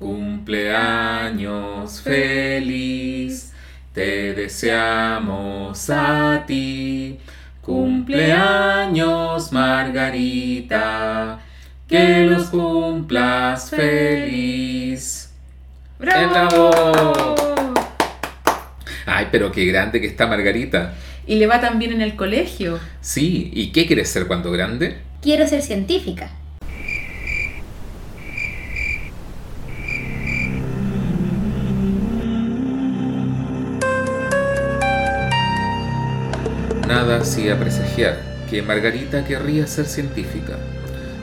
Cumpleaños feliz, te deseamos a ti. Cumpleaños Margarita, que los cumplas feliz. ¡Bravo! Ay, pero qué grande que está Margarita. Y le va también en el colegio. Sí, ¿y qué quieres ser cuando grande? Quiero ser científica. Hacía presagiar que Margarita querría ser científica.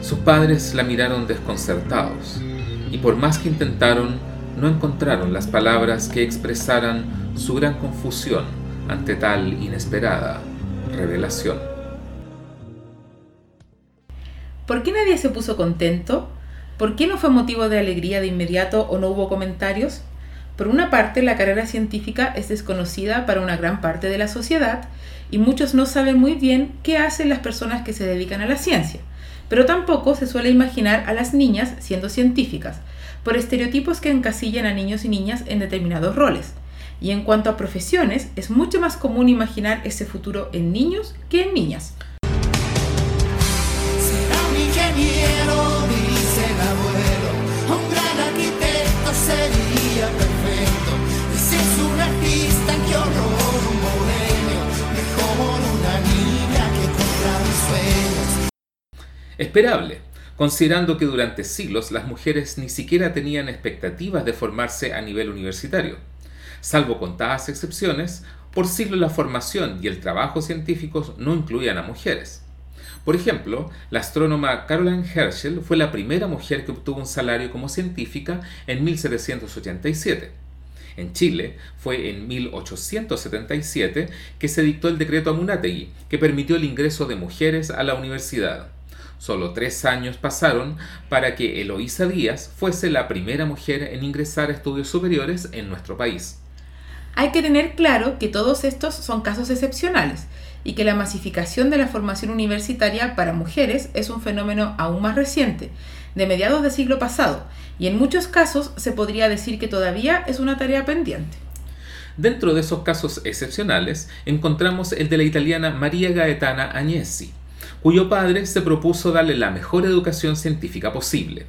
Sus padres la miraron desconcertados y por más que intentaron, no encontraron las palabras que expresaran su gran confusión ante tal inesperada revelación. ¿Por qué nadie se puso contento? ¿Por qué no fue motivo de alegría de inmediato o no hubo comentarios? Por una parte, la carrera científica es desconocida para una gran parte de la sociedad y muchos no saben muy bien qué hacen las personas que se dedican a la ciencia, pero tampoco se suele imaginar a las niñas siendo científicas, por estereotipos que encasillan a niños y niñas en determinados roles. Y en cuanto a profesiones, es mucho más común imaginar ese futuro en niños que en niñas. Esperable, considerando que durante siglos las mujeres ni siquiera tenían expectativas de formarse a nivel universitario. Salvo contadas excepciones, por siglos la formación y el trabajo científicos no incluían a mujeres. Por ejemplo, la astrónoma Caroline Herschel fue la primera mujer que obtuvo un salario como científica en 1787. En Chile fue en 1877 que se dictó el decreto Amunátegui, que permitió el ingreso de mujeres a la universidad. Solo tres años pasaron para que Eloísa Díaz fuese la primera mujer en ingresar a estudios superiores en nuestro país. Hay que tener claro que todos estos son casos excepcionales y que la masificación de la formación universitaria para mujeres es un fenómeno aún más reciente, de mediados del siglo pasado, y en muchos casos se podría decir que todavía es una tarea pendiente. Dentro de esos casos excepcionales encontramos el de la italiana María Gaetana Agnesi, cuyo padre se propuso darle la mejor educación científica posible.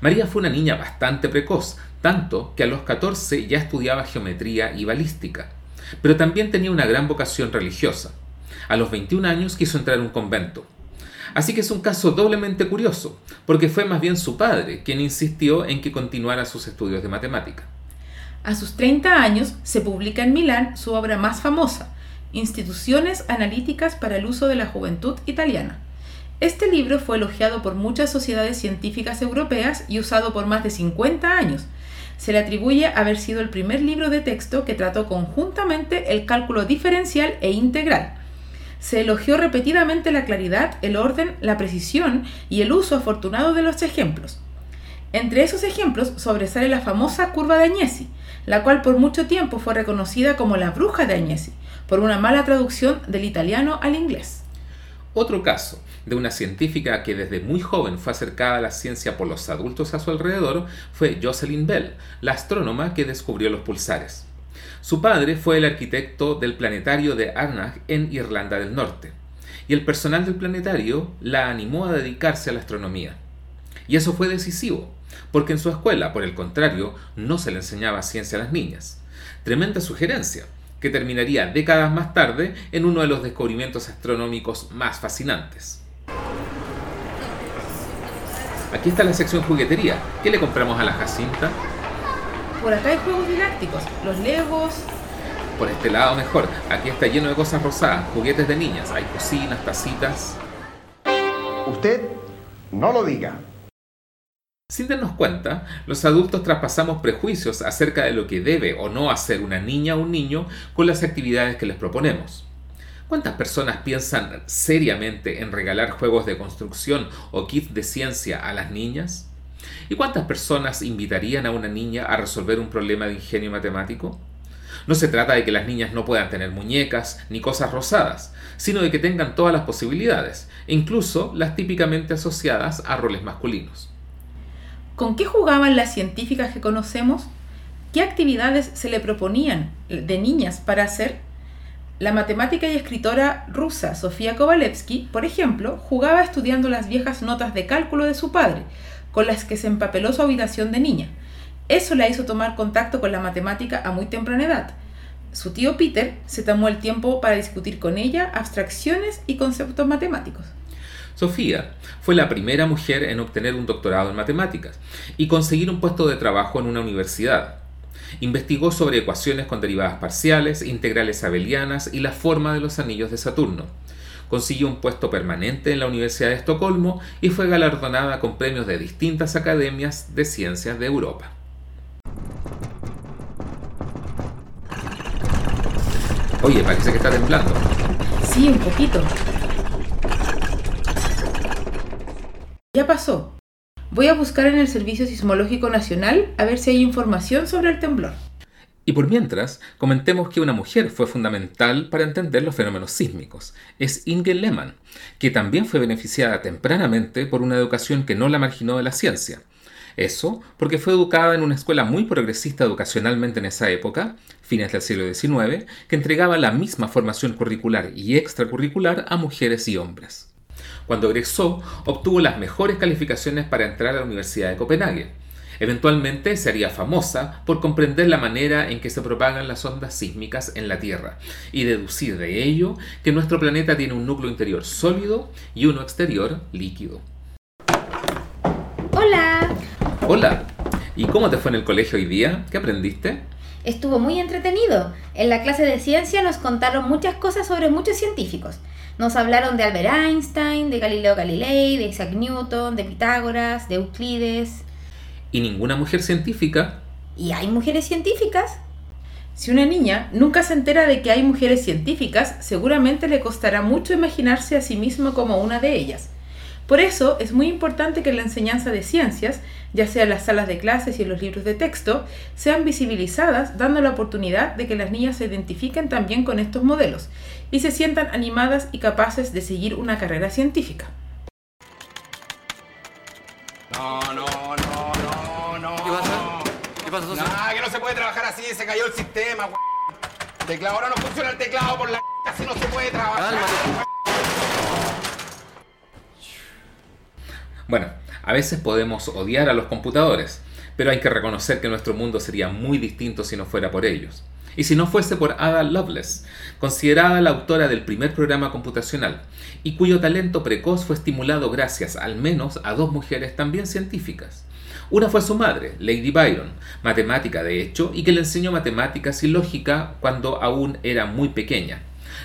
María fue una niña bastante precoz, tanto que a los 14 ya estudiaba geometría y balística, pero también tenía una gran vocación religiosa. A los 21 años quiso entrar en un convento. Así que es un caso doblemente curioso, porque fue más bien su padre quien insistió en que continuara sus estudios de matemática. A sus 30 años se publica en Milán su obra más famosa, Instituciones Analíticas para el Uso de la Juventud Italiana. Este libro fue elogiado por muchas sociedades científicas europeas y usado por más de 50 años. Se le atribuye haber sido el primer libro de texto que trató conjuntamente el cálculo diferencial e integral. Se elogió repetidamente la claridad, el orden, la precisión y el uso afortunado de los ejemplos. Entre esos ejemplos sobresale la famosa curva de Agnesi, la cual por mucho tiempo fue reconocida como la bruja de Agnesi, por una mala traducción del italiano al inglés. Otro caso de una científica que desde muy joven fue acercada a la ciencia por los adultos a su alrededor fue Jocelyn Bell, la astrónoma que descubrió los pulsares. Su padre fue el arquitecto del planetario de Arnagh en Irlanda del Norte, y el personal del planetario la animó a dedicarse a la astronomía. Y eso fue decisivo, porque en su escuela, por el contrario, no se le enseñaba ciencia a las niñas. Tremenda sugerencia, que terminaría décadas más tarde en uno de los descubrimientos astronómicos más fascinantes. Aquí está la sección juguetería. ¿Qué le compramos a la Jacinta? Por acá hay juegos didácticos, los legos. Por este lado mejor. Aquí está lleno de cosas rosadas, juguetes de niñas. Hay cocinas, tacitas. Usted no lo diga. Sin darnos cuenta, los adultos traspasamos prejuicios acerca de lo que debe o no hacer una niña o un niño con las actividades que les proponemos. ¿Cuántas personas piensan seriamente en regalar juegos de construcción o kits de ciencia a las niñas? ¿Y cuántas personas invitarían a una niña a resolver un problema de ingenio matemático? No se trata de que las niñas no puedan tener muñecas ni cosas rosadas, sino de que tengan todas las posibilidades, incluso las típicamente asociadas a roles masculinos. ¿Con qué jugaban las científicas que conocemos? ¿Qué actividades se le proponían de niñas para hacer? La matemática y escritora rusa Sofía Kovalevsky, por ejemplo, jugaba estudiando las viejas notas de cálculo de su padre, con las que se empapeló su habitación de niña. Eso la hizo tomar contacto con la matemática a muy temprana edad. Su tío Peter se tomó el tiempo para discutir con ella abstracciones y conceptos matemáticos. Sofía fue la primera mujer en obtener un doctorado en matemáticas y conseguir un puesto de trabajo en una universidad. Investigó sobre ecuaciones con derivadas parciales, integrales abelianas y la forma de los anillos de Saturno. Consiguió un puesto permanente en la Universidad de Estocolmo y fue galardonada con premios de distintas academias de ciencias de Europa. Oye, parece que está temblando. Sí, un poquito. Ya pasó. Voy a buscar en el Servicio Sismológico Nacional a ver si hay información sobre el temblor. Y por mientras, comentemos que una mujer fue fundamental para entender los fenómenos sísmicos. Es Inge Lehmann, que también fue beneficiada tempranamente por una educación que no la marginó de la ciencia. Eso porque fue educada en una escuela muy progresista educacionalmente en esa época, fines del siglo XIX, que entregaba la misma formación curricular y extracurricular a mujeres y hombres. Cuando egresó, obtuvo las mejores calificaciones para entrar a la Universidad de Copenhague. Eventualmente se haría famosa por comprender la manera en que se propagan las ondas sísmicas en la Tierra y deducir de ello que nuestro planeta tiene un núcleo interior sólido y uno exterior líquido. Hola, Hola, ¿y cómo te fue en el colegio hoy día? ¿Qué aprendiste? Estuvo muy entretenido. En la clase de ciencia nos contaron muchas cosas sobre muchos científicos. Nos hablaron de Albert Einstein, de Galileo Galilei, de Isaac Newton, de Pitágoras, de Euclides. ¿Y ninguna mujer científica? ¿Y hay mujeres científicas? Si una niña nunca se entera de que hay mujeres científicas, seguramente le costará mucho imaginarse a sí misma como una de ellas. Por eso es muy importante que la enseñanza de ciencias, ya sea en las salas de clases y en los libros de texto, sean visibilizadas, dando la oportunidad de que las niñas se identifiquen también con estos modelos y se sientan animadas y capaces de seguir una carrera científica. No, no, no, no, no. ¿Qué pasa? ¿Qué pasa, socio? Nada, que no se puede trabajar así, se cayó el sistema, we- Teclado, ahora no funciona el teclado por la así no se puede trabajar. Cálmate. Bueno, a veces podemos odiar a los computadores, pero hay que reconocer que nuestro mundo sería muy distinto si no fuera por ellos. Y si no fuese por Ada Lovelace, considerada la autora del primer programa computacional, y cuyo talento precoz fue estimulado gracias al menos a dos mujeres también científicas. Una fue su madre, Lady Byron, matemática de hecho, y que le enseñó matemáticas y lógica cuando aún era muy pequeña.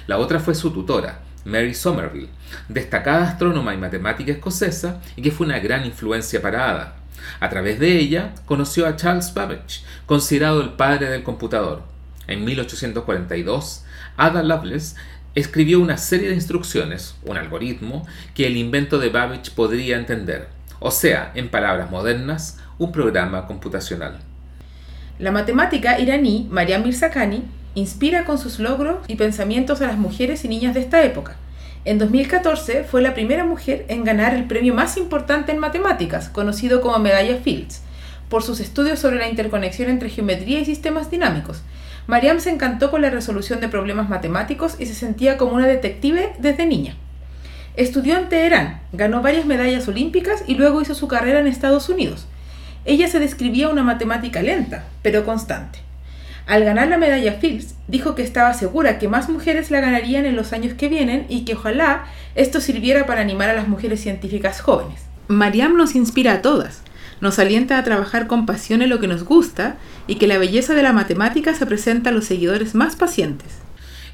La otra fue su tutora, Mary Somerville, destacada astrónoma y matemática escocesa y que fue una gran influencia para Ada. A través de ella conoció a Charles Babbage, considerado el padre del computador. En 1842, Ada Lovelace escribió una serie de instrucciones, un algoritmo, que el invento de Babbage podría entender, o sea, en palabras modernas, un programa computacional. La matemática iraní Mariam Mirzakhani inspira con sus logros y pensamientos a las mujeres y niñas de esta época. En 2014 fue la primera mujer en ganar el premio más importante en matemáticas, conocido como Medalla Fields, por sus estudios sobre la interconexión entre geometría y sistemas dinámicos. Mariam se encantó con la resolución de problemas matemáticos y se sentía como una detective desde niña. Estudió en Teherán, ganó varias medallas olímpicas y luego hizo su carrera en Estados Unidos. Ella se describía una matemática lenta, pero constante. Al ganar la medalla Fields, dijo que estaba segura que más mujeres la ganarían en los años que vienen y que ojalá esto sirviera para animar a las mujeres científicas jóvenes. Mariam nos inspira a todas, nos alienta a trabajar con pasión en lo que nos gusta y que la belleza de la matemática se presenta a los seguidores más pacientes.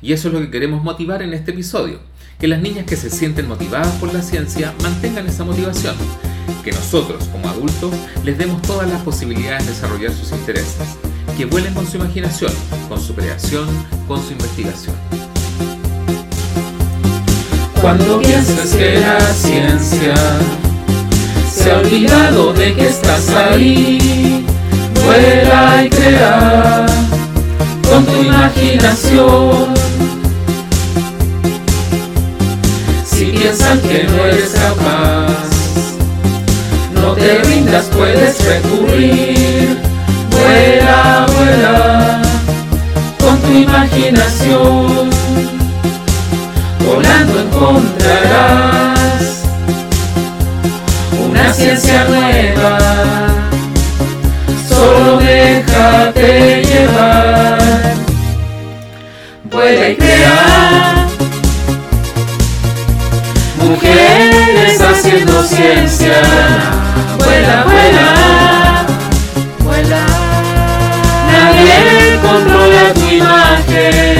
Y eso es lo que queremos motivar en este episodio. Que las niñas que se sienten motivadas por la ciencia mantengan esa motivación. Que nosotros, como adultos, les demos todas las posibilidades de desarrollar sus intereses. Que vuelen con su imaginación, con su creación, con su investigación. Cuando pienses que la ciencia se ha olvidado de que estás ahí, vuela y crea con tu imaginación. Si piensan que no eres capaz, no te rindas, puedes recurrir. Vuela, vuela, con tu imaginación. Volando encontrarás una ciencia nueva. Solo déjate llevar. Vuela y crea. Mujeres haciendo ciencia. controla tu imagen.